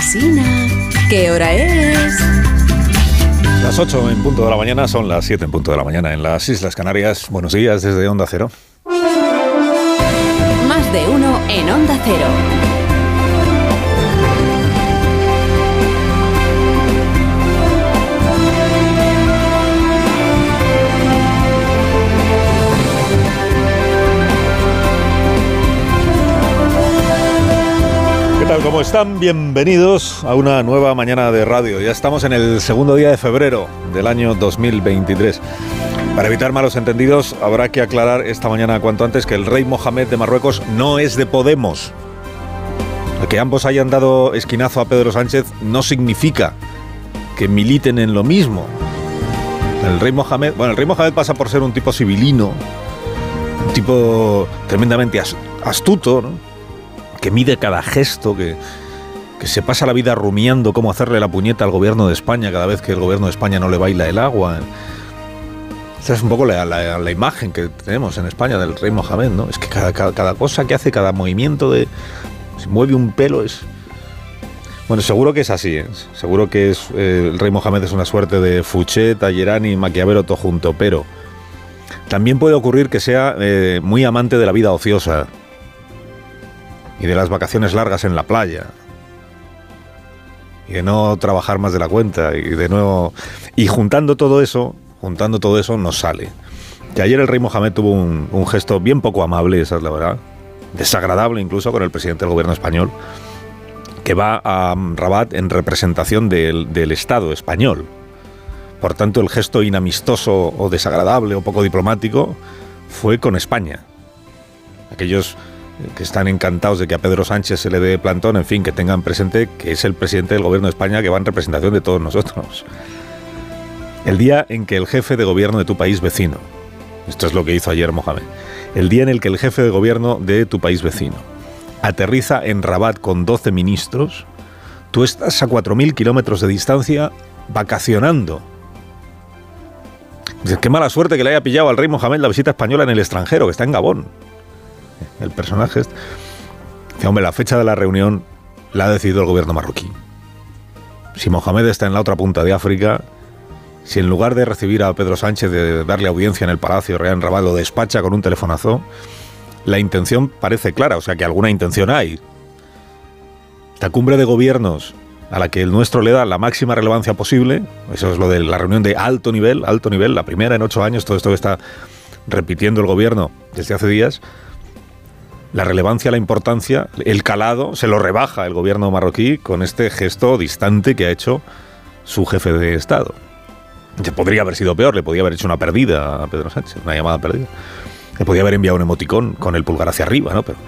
Alsina, ¿qué hora es? Las 8 en punto de la mañana son las 7 en punto de la mañana en las Islas Canarias. Buenos días desde Onda Cero. Más de uno en Onda Cero. ¿Cómo están? Bienvenidos a una nueva mañana de radio. Ya estamos en el segundo día de febrero del año 2023. Para evitar malos entendidos, habrá que aclarar esta mañana cuanto antes que el rey Mohamed de Marruecos no es de Podemos. Que ambos hayan dado esquinazo a Pedro Sánchez no significa que militen en lo mismo. El rey Mohamed, bueno, el rey Mohamed pasa por ser un tipo civilino, un tipo tremendamente as- astuto, ¿no? Que mide cada gesto, que, que se pasa la vida rumiando cómo hacerle la puñeta al gobierno de España cada vez que el gobierno de España no le baila el agua. Esa es un poco la, la- imagen que tenemos en España del rey Mohamed, ¿no? Es que cada, cada- cosa que hace, cada movimiento de... Se mueve un pelo, es... Bueno, seguro que es así, ¿eh? seguro que es, eh, el rey Mohamed es una suerte de Fouché, Tallerani Maquiavelo todo junto, pero también puede ocurrir que sea eh, muy amante de la vida ociosa, y de las vacaciones largas en la playa y de no trabajar más de la cuenta y de nuevo y juntando todo eso juntando todo eso nos sale. Que ayer el rey Mohamed tuvo un, un gesto bien poco amable esa es la verdad desagradable incluso con el presidente del gobierno español que va a Rabat en representación del, del Estado español. Por tanto el gesto inamistoso o desagradable o poco diplomático fue con España. Aquellos que están encantados de que a Pedro Sánchez se le dé plantón, en fin, que tengan presente que es el presidente del gobierno de España que va en representación de todos nosotros. El día en que el jefe de gobierno de tu país vecino, esto es lo que hizo ayer Mohamed, el día en el que el jefe de gobierno de tu país vecino aterriza en Rabat con 12 ministros, tú estás a 4.000 kilómetros de distancia vacacionando. Qué mala suerte que le haya pillado al rey Mohamed la visita española en el extranjero, que está en Gabón el personaje. este. Dice, hombre, la fecha de la reunión la ha decidido el gobierno marroquí. Si Mohamed está en la otra punta de África, si en lugar de recibir a Pedro Sánchez de darle audiencia en el Palacio Real en Rabat lo despacha con un telefonazo, la intención parece clara, o sea que alguna intención hay. Esta cumbre de gobiernos a la que el nuestro le da la máxima relevancia posible, eso es lo de la reunión de alto nivel, alto nivel, la primera en ocho años, todo esto que está repitiendo el gobierno desde hace días, la relevancia, la importancia, el calado, se lo rebaja el gobierno marroquí con este gesto distante que ha hecho su jefe de Estado. Que podría haber sido peor, le podía haber hecho una perdida a Pedro Sánchez, una llamada perdida. Le podía haber enviado un emoticón con el pulgar hacia arriba, ¿no? Pero,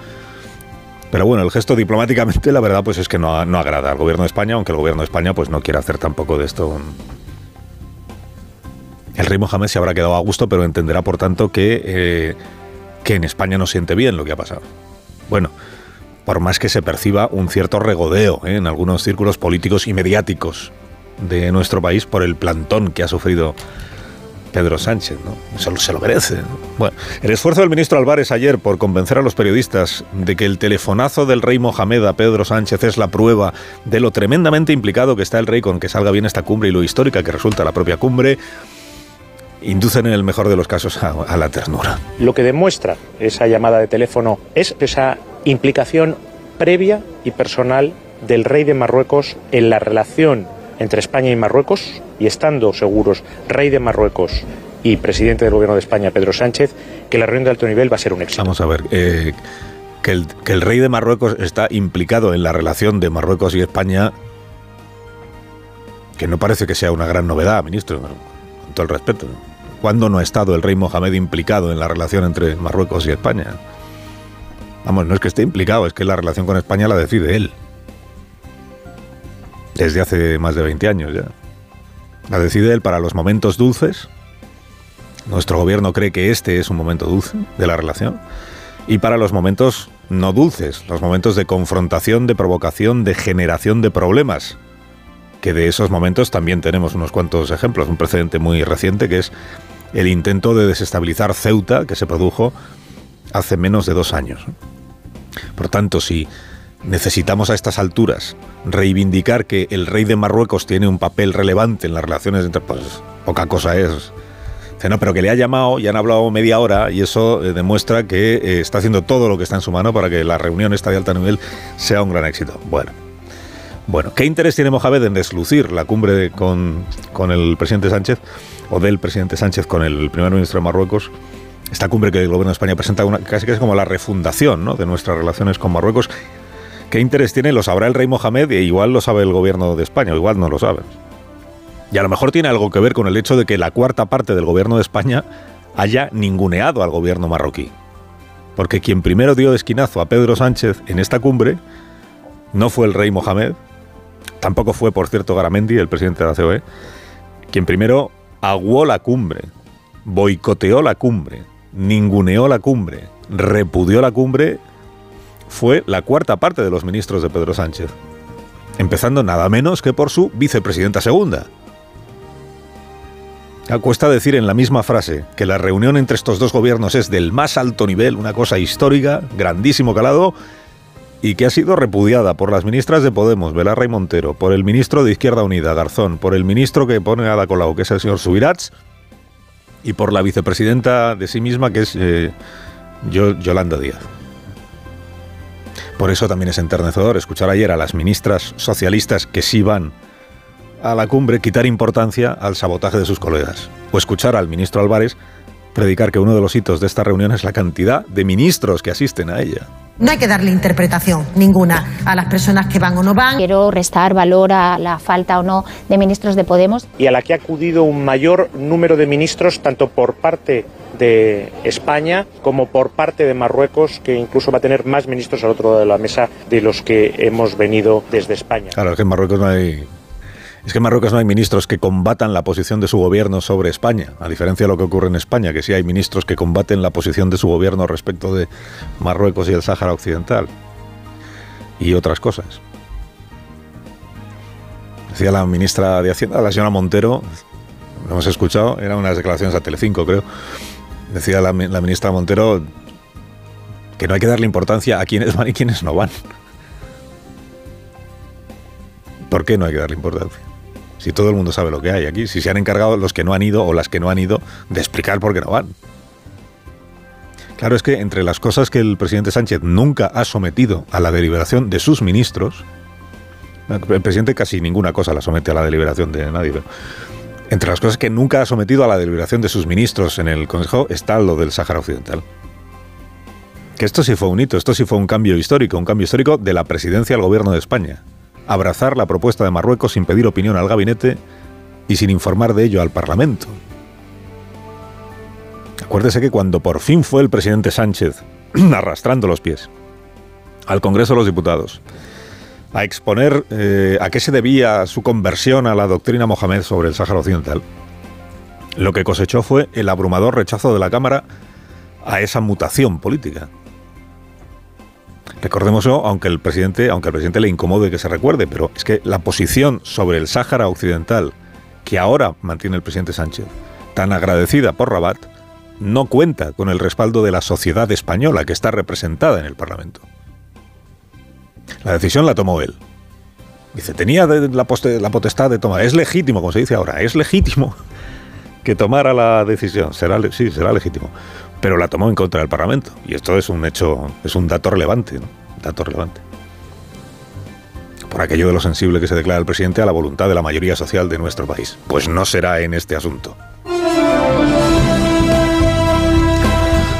pero bueno, el gesto diplomáticamente, la verdad, pues es que no, agrada al gobierno de España, aunque el gobierno de España pues no quiere hacer tampoco de esto. El rey Mohamed se habrá quedado a gusto, pero entenderá, por tanto, que... eh, que en España no siente bien lo que ha pasado. Bueno, por más que se perciba un cierto regodeo ¿eh? en algunos círculos políticos y mediáticos de nuestro país por el plantón que ha sufrido Pedro Sánchez, ¿no? Se lo, merece. ¿no? Bueno, el esfuerzo del ministro Álvarez ayer por convencer a los periodistas de que el telefonazo del rey Mohamed a Pedro Sánchez es la prueba de lo tremendamente implicado que está el rey con que salga bien esta cumbre y lo histórica que resulta la propia cumbre, inducen en el mejor de los casos a, a la ternura. Lo que demuestra esa llamada de teléfono es esa implicación previa y personal del rey de Marruecos en la relación entre España y Marruecos y estando seguros rey de Marruecos y presidente del gobierno de España Pedro Sánchez que la reunión de alto nivel va a ser un éxito. Vamos a ver, eh, que, el, que el rey de Marruecos está implicado en la relación de Marruecos y España, que no parece que sea una gran novedad, ministro, con todo el respeto. ¿Cuándo no ha estado el rey Mohamed implicado en la relación entre Marruecos y España? Vamos, no es que esté implicado, es que la relación con España la decide él. Desde hace más de 20 años ya. La decide él para los momentos dulces. Nuestro gobierno cree que este es un momento dulce de la relación. Y para los momentos no dulces, los momentos de confrontación, de provocación, de generación de problemas. Que de esos momentos también tenemos unos cuantos ejemplos. Un precedente muy reciente que es el intento de desestabilizar Ceuta que se produjo hace menos de dos años. Por tanto, si necesitamos a estas alturas reivindicar que el rey de Marruecos tiene un papel relevante en las relaciones entre... Pues poca cosa es. no, pero que le ha llamado y han hablado media hora y eso eh, demuestra que eh, está haciendo todo lo que está en su mano para que la reunión esta de alto nivel sea un gran éxito. Bueno. Bueno, ¿qué interés tiene Mohamed en deslucir la cumbre con, con el presidente Sánchez o del presidente Sánchez con el primer ministro de Marruecos? Esta cumbre que el gobierno de España presenta una, casi que es como la refundación ¿no? de nuestras relaciones con Marruecos ¿Qué interés tiene? Lo sabrá el rey Mohamed y igual lo sabe el gobierno de España, o igual no lo sabe. Y a lo mejor tiene algo que ver con el hecho de que la cuarta parte del gobierno de España haya ninguneado al gobierno marroquí. Porque quien primero dio esquinazo a Pedro Sánchez en esta cumbre no fue el rey Mohamed, tampoco fue, por cierto, Garamendi, el presidente de la COE, quien primero aguó la cumbre, boicoteó la cumbre, ninguneó la cumbre, repudió la cumbre fue la cuarta parte de los ministros de Pedro Sánchez, empezando nada menos que por su vicepresidenta segunda. Cuesta decir en la misma frase que la reunión entre estos dos gobiernos es del más alto nivel, una cosa histórica, grandísimo calado, y que ha sido repudiada por las ministras de Podemos, Belarra y Montero, por el ministro de Izquierda Unida, Garzón, por el ministro que pone a la Colau, que es el señor Subirats, y por la vicepresidenta de sí misma, que es eh, Yolanda Díaz. Por eso también es enternecedor escuchar ayer a las ministras socialistas que sí van a la cumbre quitar importancia al sabotaje de sus colegas. O escuchar al ministro Álvarez predicar que uno de los hitos de esta reunión es la cantidad de ministros que asisten a ella. No hay que darle interpretación ninguna a las personas que van o no van. Quiero restar valor a la falta o no de ministros de Podemos. Y a la que ha acudido un mayor número de ministros, tanto por parte de España como por parte de Marruecos, que incluso va a tener más ministros al otro lado de la mesa de los que hemos venido desde España. Claro, es que en Marruecos no hay es que en Marruecos no hay ministros que combatan la posición de su gobierno sobre España, a diferencia de lo que ocurre en España, que sí hay ministros que combaten la posición de su gobierno respecto de Marruecos y el Sáhara Occidental y otras cosas. Decía la ministra de Hacienda, la señora Montero, lo hemos escuchado, eran unas declaraciones a Telecinco, creo, decía la, ministra Montero que no hay que darle importancia a quienes van y quienes no van. ¿Por qué no hay que darle importancia? Si todo el mundo sabe lo que hay aquí, si se han encargado los que no han ido o las que no han ido de explicar por qué no van. Claro, es que entre las cosas que el presidente Sánchez nunca ha sometido a la deliberación de sus ministros, el presidente casi ninguna cosa la somete a la deliberación de nadie, pero entre las cosas que nunca ha sometido a la deliberación de sus ministros en el Consejo está lo del Sáhara Occidental. Que esto sí fue un hito, esto sí fue un cambio histórico, un cambio histórico de la presidencia al gobierno de España. Abrazar la propuesta de Marruecos sin pedir opinión al gabinete y sin informar de ello al Parlamento. Acuérdese que cuando por fin fue el presidente Sánchez arrastrando los pies al Congreso de los Diputados a exponer eh, a qué se debía su conversión a la doctrina Mohamed sobre el Sáhara Occidental, lo que cosechó fue el abrumador rechazo de la Cámara a esa mutación política. Recordémoslo, aunque el presidente, aunque al presidente le incomode que se recuerde, pero es que la posición sobre el Sáhara Occidental que ahora mantiene el presidente Sánchez, tan agradecida por Rabat, no cuenta con el respaldo de la sociedad española que está representada en el Parlamento. La decisión la tomó él. Dice, tenía la, potestad de tomar. Es legítimo, como se dice ahora, es legítimo que tomara la decisión. Será, sí, será legítimo. Pero la tomó en contra del Parlamento. Y esto es un hecho, es un dato relevante, ¿no? Dato relevante. Por aquello de lo sensible que se declara el presidente a la voluntad de la mayoría social de nuestro país. Pues no será en este asunto.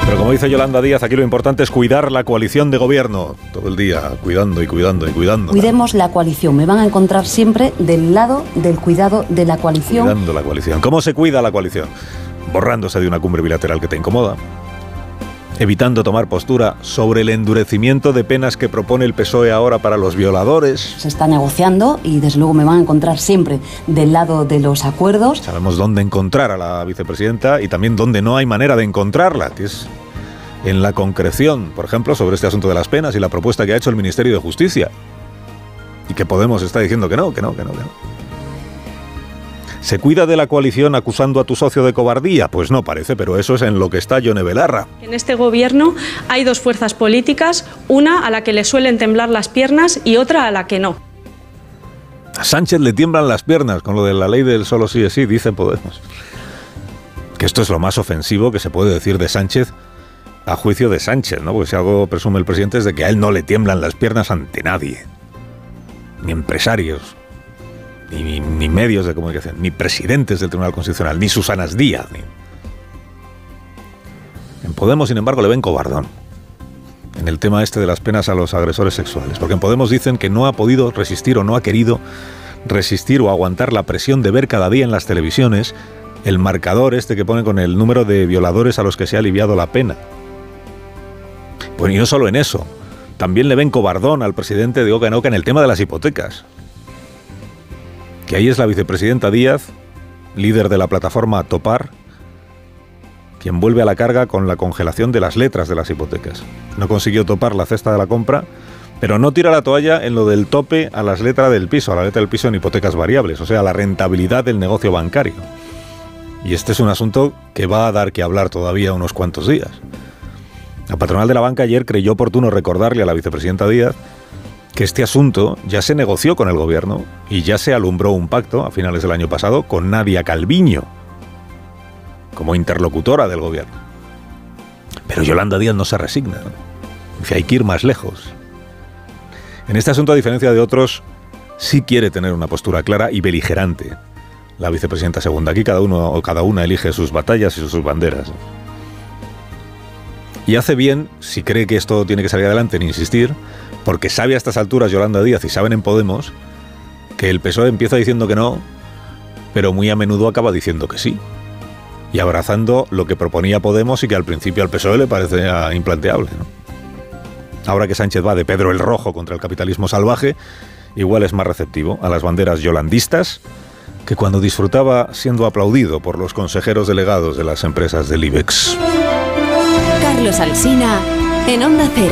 Pero como dice Yolanda Díaz, aquí lo importante es cuidar la coalición de gobierno. Todo el día cuidando y cuidando y cuidando. Cuidemos la coalición. Me van a encontrar siempre del lado del cuidado de la coalición. Cuidando la coalición. ¿Cómo se cuida la coalición? Borrándose de una cumbre bilateral que te incomoda. Evitando tomar postura sobre el endurecimiento de penas que propone el PSOE ahora para los violadores. Se está negociando y desde luego me van a encontrar siempre del lado de los acuerdos. Sabemos dónde encontrar a la vicepresidenta y también dónde no hay manera de encontrarla, que es en la concreción, por ejemplo, sobre este asunto de las penas y la propuesta que ha hecho el Ministerio de Justicia. Y que Podemos está diciendo que no, que no, que no, que no. ¿Se cuida de la coalición acusando a tu socio de cobardía? Pues no parece, pero eso es en lo que está Yone Belarra. En este gobierno hay dos fuerzas políticas, una a la que le suelen temblar las piernas y otra a la que no. A Sánchez le tiemblan las piernas con lo de la ley del solo sí es sí, dice Podemos. Que esto es lo más ofensivo que se puede decir de Sánchez a juicio de Sánchez, ¿no? Porque si algo presume el presidente es de que a él no le tiemblan las piernas ante nadie. Ni empresarios, ni, ni medios de comunicación, ni presidentes del Tribunal Constitucional, ni Susanas Díaz. En Podemos, sin embargo, le ven cobardón en el tema este de las penas a los agresores sexuales. Porque en Podemos dicen que no ha podido resistir o no ha querido resistir o aguantar la presión de ver cada día en las televisiones el marcador este que pone con el número de violadores a los que se ha aliviado la pena. Pues y no solo en eso, también le ven cobardón al presidente de Oca en Oca en el tema de las hipotecas. Que ahí es la vicepresidenta Díaz, líder de la plataforma Topar, quien vuelve a la carga con la congelación de las letras de las hipotecas. No consiguió topar la cesta de la compra, pero no tira la toalla en lo del tope a las letras del piso, a la letra del piso en hipotecas variables, o sea, la rentabilidad del negocio bancario. Y este es un asunto que va a dar que hablar todavía unos cuantos días. La patronal de la banca ayer creyó oportuno recordarle a la vicepresidenta Díaz que este asunto ya se negoció con el gobierno y ya se alumbró un pacto a finales del año pasado con Nadia Calviño, como interlocutora del gobierno. Pero Yolanda Díaz no se resigna. Dice, hay que ir más lejos. En este asunto, a diferencia de otros, sí quiere tener una postura clara y beligerante. La vicepresidenta segunda. Aquí cada uno o cada una elige sus batallas y sus banderas. Y hace bien, si cree que esto tiene que salir adelante, en insistir, porque sabe a estas alturas Yolanda Díaz y saben en Podemos que el PSOE empieza diciendo que no, pero muy a menudo acaba diciendo que sí y abrazando lo que proponía Podemos y que al principio al PSOE le parecía implanteable. Ahora que Sánchez va de Pedro el Rojo contra el capitalismo salvaje, igual es más receptivo a las banderas yolandistas que cuando disfrutaba siendo aplaudido por los consejeros delegados de las empresas del IBEX. Carlos Alsina en Onda Cero.